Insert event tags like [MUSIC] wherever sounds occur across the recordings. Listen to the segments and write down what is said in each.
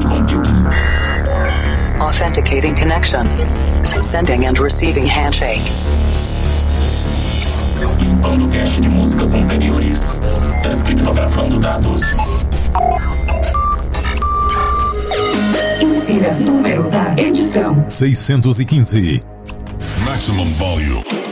cloud computing. Authenticating connection. Sending and receiving handshake. Limpando cache de músicas anteriores. Descriptografando dados. Insira número da edição. 615. Maximum volume.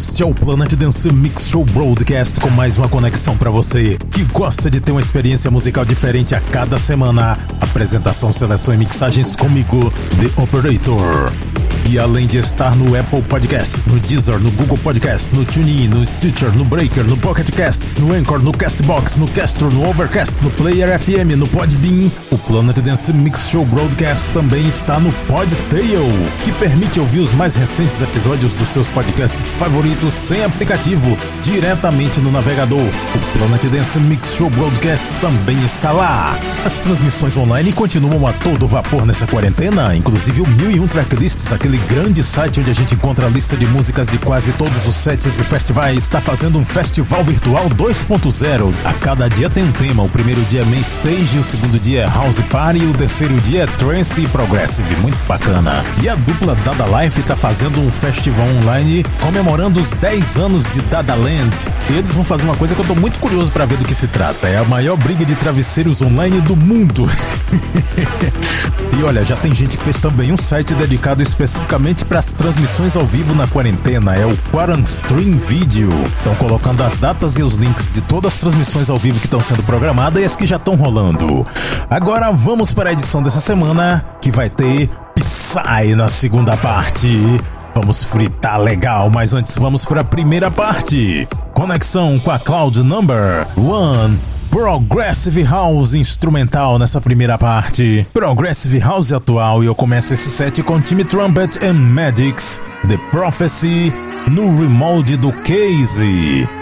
Este é o Planet Dance Mix Show Broadcast com mais uma conexão para você que gosta de ter uma experiência musical diferente a cada semana. Apresentação, seleção e mixagens comigo, The Operator. E além de estar no Apple Podcasts, no Deezer, no Google Podcasts, no TuneIn, no Stitcher, no Breaker, no Pocket Casts, no Anchor, no Castbox, no Castro, no Overcast, no Player FM, no Podbean, o Planet Dance Mix Show Broadcast também está no Podtail, que permite ouvir os mais recentes episódios dos seus podcasts favoritos sem aplicativo, diretamente no navegador. O Planet Dance Mix Show Broadcast também está lá. As transmissões online continuam a todo vapor nessa quarentena, inclusive o 1001 Tracklists, aquele grande site onde a gente encontra a lista de músicas de quase todos os sets e festivais, está fazendo um festival virtual 2.0. A cada dia tem um tema. O primeiro dia é Main Stage, o segundo dia é House Party o terceiro dia é Trance e Progressive. Muito bacana. E a dupla Dada Life está fazendo um festival online comemorando os 10 anos de Dada Land. E eles vão fazer uma coisa que eu tô muito curioso para ver do que se trata. É a maior briga de travesseiros online do mundo. [LAUGHS] e olha, já tem gente que fez também um site dedicado especificamente para as transmissões ao vivo na quarentena. É o Quarant Stream Video. Estão colocando as datas e os links de todas as transmissões ao vivo que estão sendo programadas e as que já estão rolando. Agora vamos para a edição dessa semana que vai ter Psy na segunda parte. Vamos fritar legal, mas antes vamos para a primeira parte. Conexão com a Cloud Number One. Progressive House instrumental nessa primeira parte. Progressive House atual e eu começo esse set com Timmy Trumpet and Magics, The Prophecy, no remolde do Casey.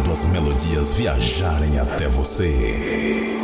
deixando as melodias viajarem até você.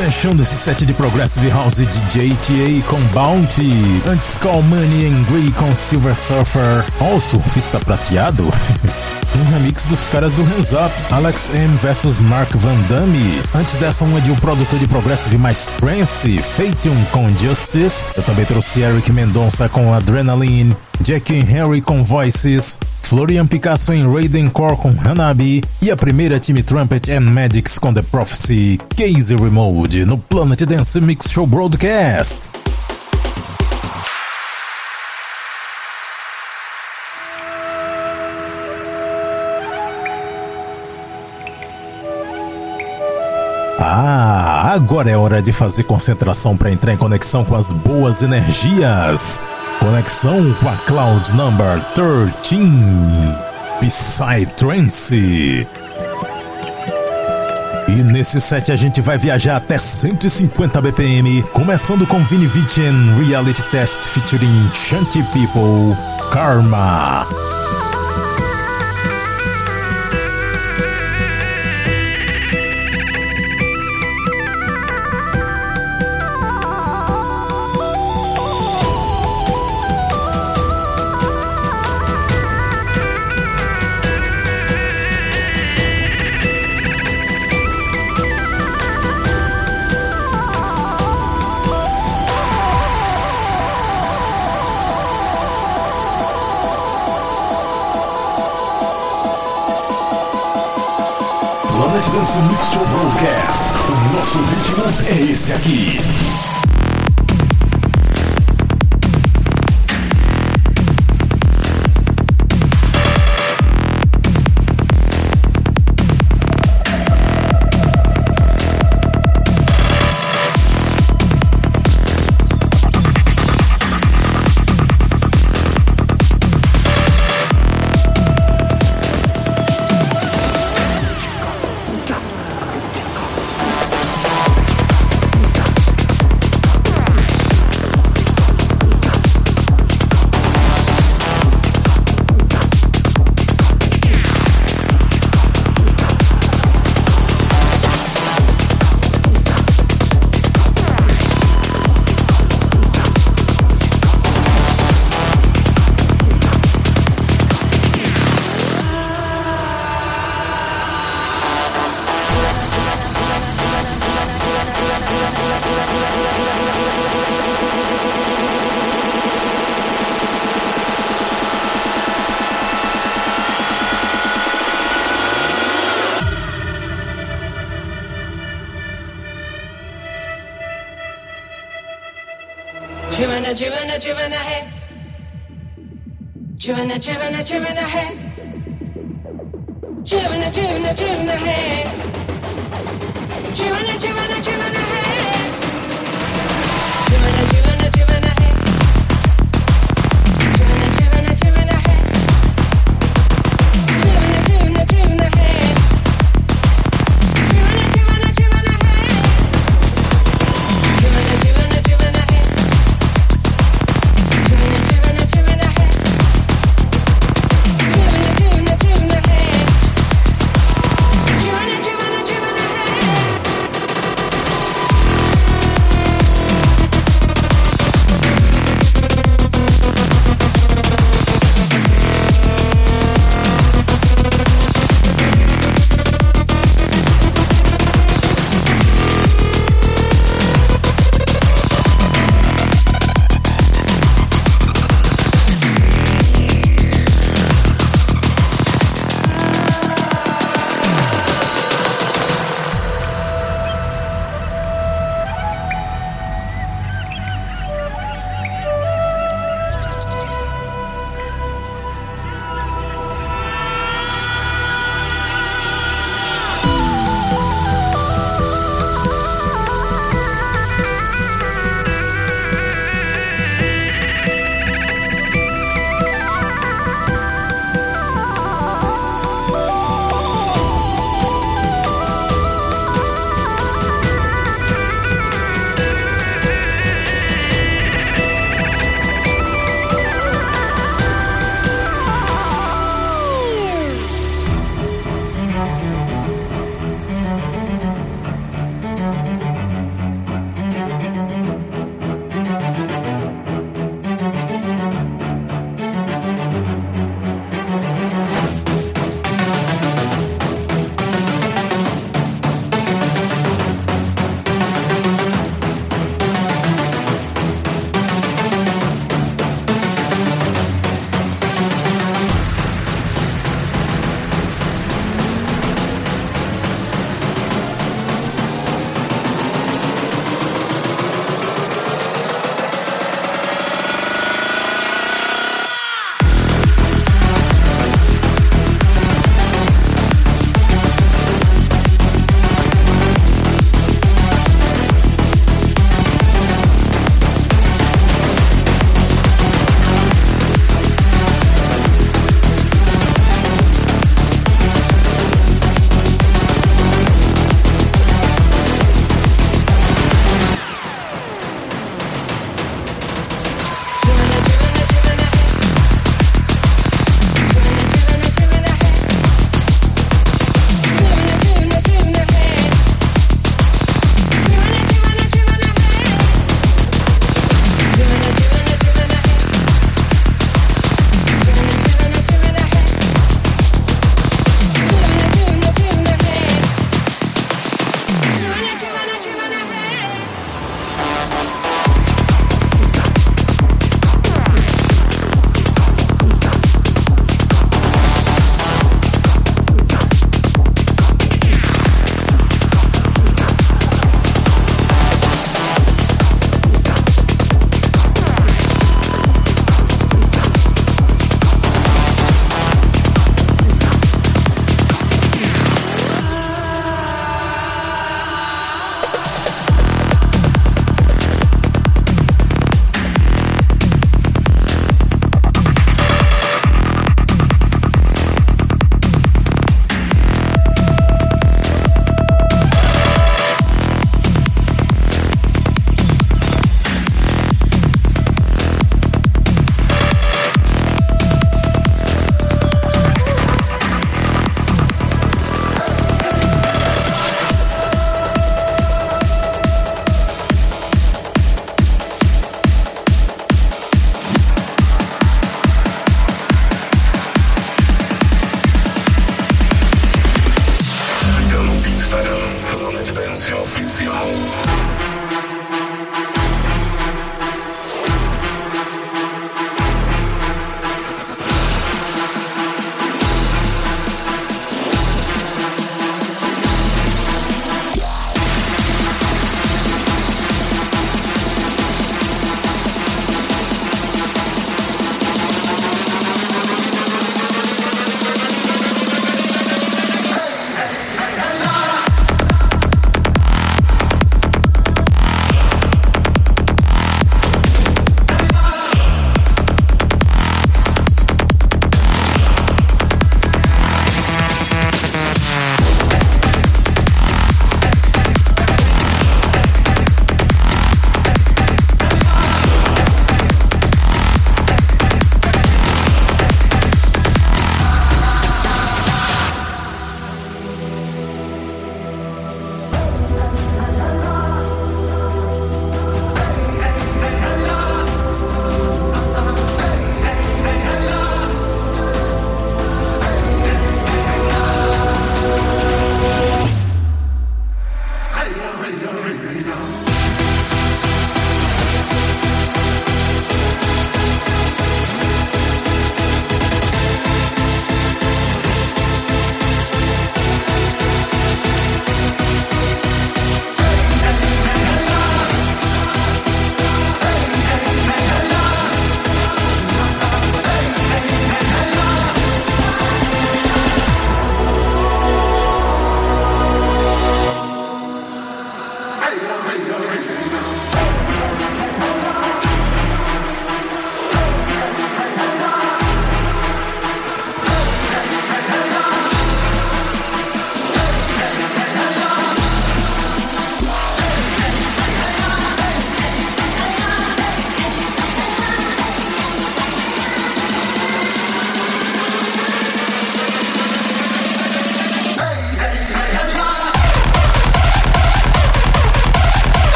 Fechando esse set de Progressive House DJ TA com Bounty, antes Call Money and Grey com Silver Surfer, ó oh, surfista prateado. [LAUGHS] um remix dos caras do Hands Up, Alex M vs Mark Van Damme. Antes dessa, uma de um produtor de Progressive mais trance, Fatium com Justice. Eu também trouxe Eric Mendonça com Adrenaline, Jack and Harry com Voices, Florian Picasso em Raiden Core com Hanabi e a primeira Time Trumpet and Magics com The Prophecy, Casey Remote no Planet Dance Mix Show Broadcast. Ah, agora é hora de fazer concentração para entrar em conexão com as boas energias. Conexão com a Cloud Number 13 Psytrance. E nesse set a gente vai viajar até 150 BPM, começando com Vini Vichen Reality Test featuring Shanty People Karma. Dance Mix Show Broadcast. O nosso ritmo é esse aqui.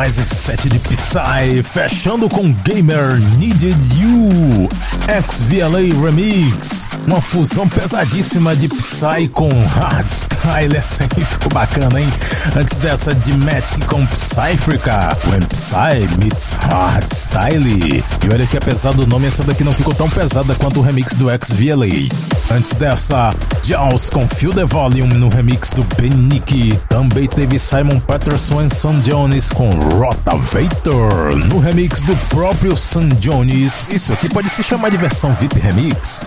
Demais esse set de Psy, fechando com Gamer Needed You, XVLA Remix. Uma fusão pesadíssima de Psy com Hardstyle. Essa aí ficou bacana, hein? Antes dessa de Magic com Psyfrica. When Psy meets Hardstyle. E olha que apesar do nome, essa daqui não ficou tão pesada quanto o remix do XVLA. Antes dessa, Jaws com Feel the Volume no remix do Ben Nicky. Também teve Simon Patterson e Sam Jones com Rotavator no remix do próprio Sam Jones. Isso aqui pode se chamar de versão VIP Remix.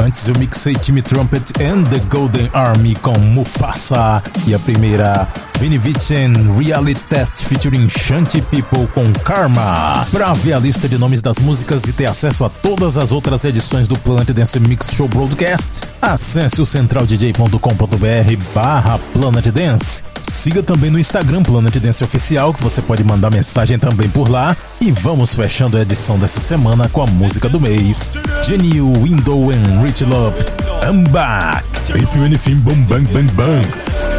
Antes eu mixei Timmy Trumpet and the Golden Army com Mufasa e a primeira Vinny Vichen Reality Test featuring Shanty People com Karma. Para ver a lista de nomes das músicas e ter acesso a todas as outras edições do Planet Dance Mix Show Broadcast, acesse o centraldj.com.br barra Planet Dance. Siga também no Instagram Planet Dance Oficial, que você pode mandar mensagem também por lá. E vamos fechando a edição dessa semana com a música do mês, Genil Window and Rich Love. I'm back! If you anything, boom, bang, bang, bang.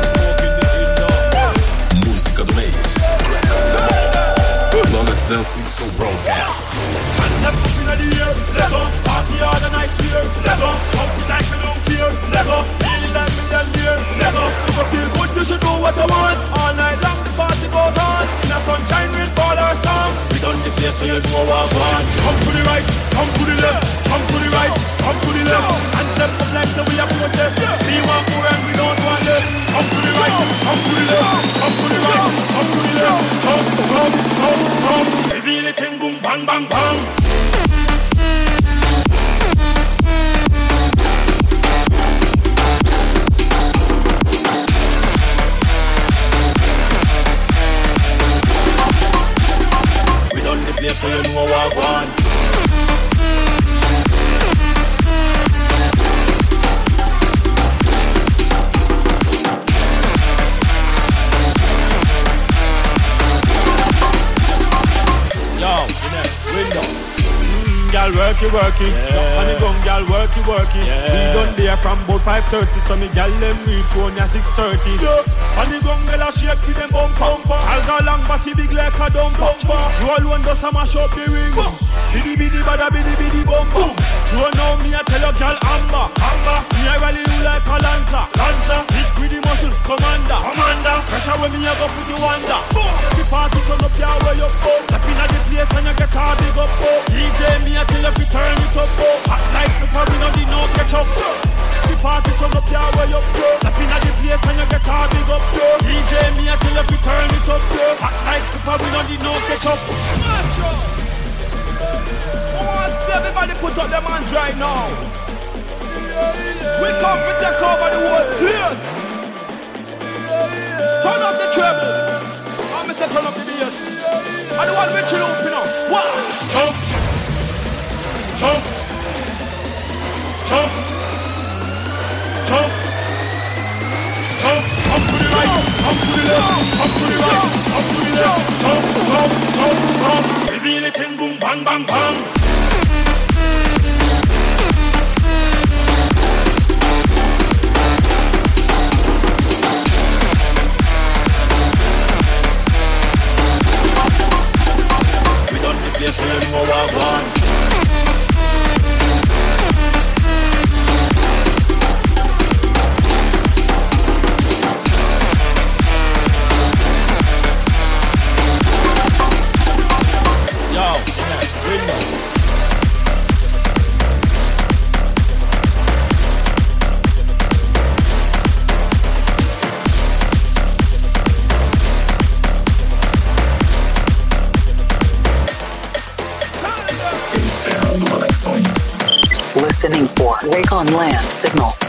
just so broadcast. In the air, party all the night we don't fear, feel good, you should what you want. All night long, the party goes on. In the sunshine, fall we don't so you know what we want. Come to the right, come to the left, come to the right, come to the left. Hands up, up like so we are protest. We want more and we so you know what I want. Girl, work it, work it. Yeah. And the gun, girl, work it, work it. We done there from about 5.30, so me girl them reach one ya 6.30. Yeah. And the gun, girl, a shake with them bump bumper. I'll go long, but he big like a dump bumper. You all want to mash up the ring. Biddy biddy bada biddy biddy bumper. So now me a tell your girl Amber, Amber. Me a rally you like a lancer, lancer. Hit with the muscle, commander, commander. Pressure when me a go put you under. The party turn up your way up, oh. Step in at the place put up their hands right now. We come to take over the whole place. Turn up the treble. I'm Mr. Turn up the bass. And the one with you up, you know. One. Jump. Jump. Jump. Jump. Jump. Up to the right. Up to the left. Up the. Up to the left. Jump. Jump. Jump. Jump. Reveal it in boom. Bang. Bang. Bang. On Land Signal.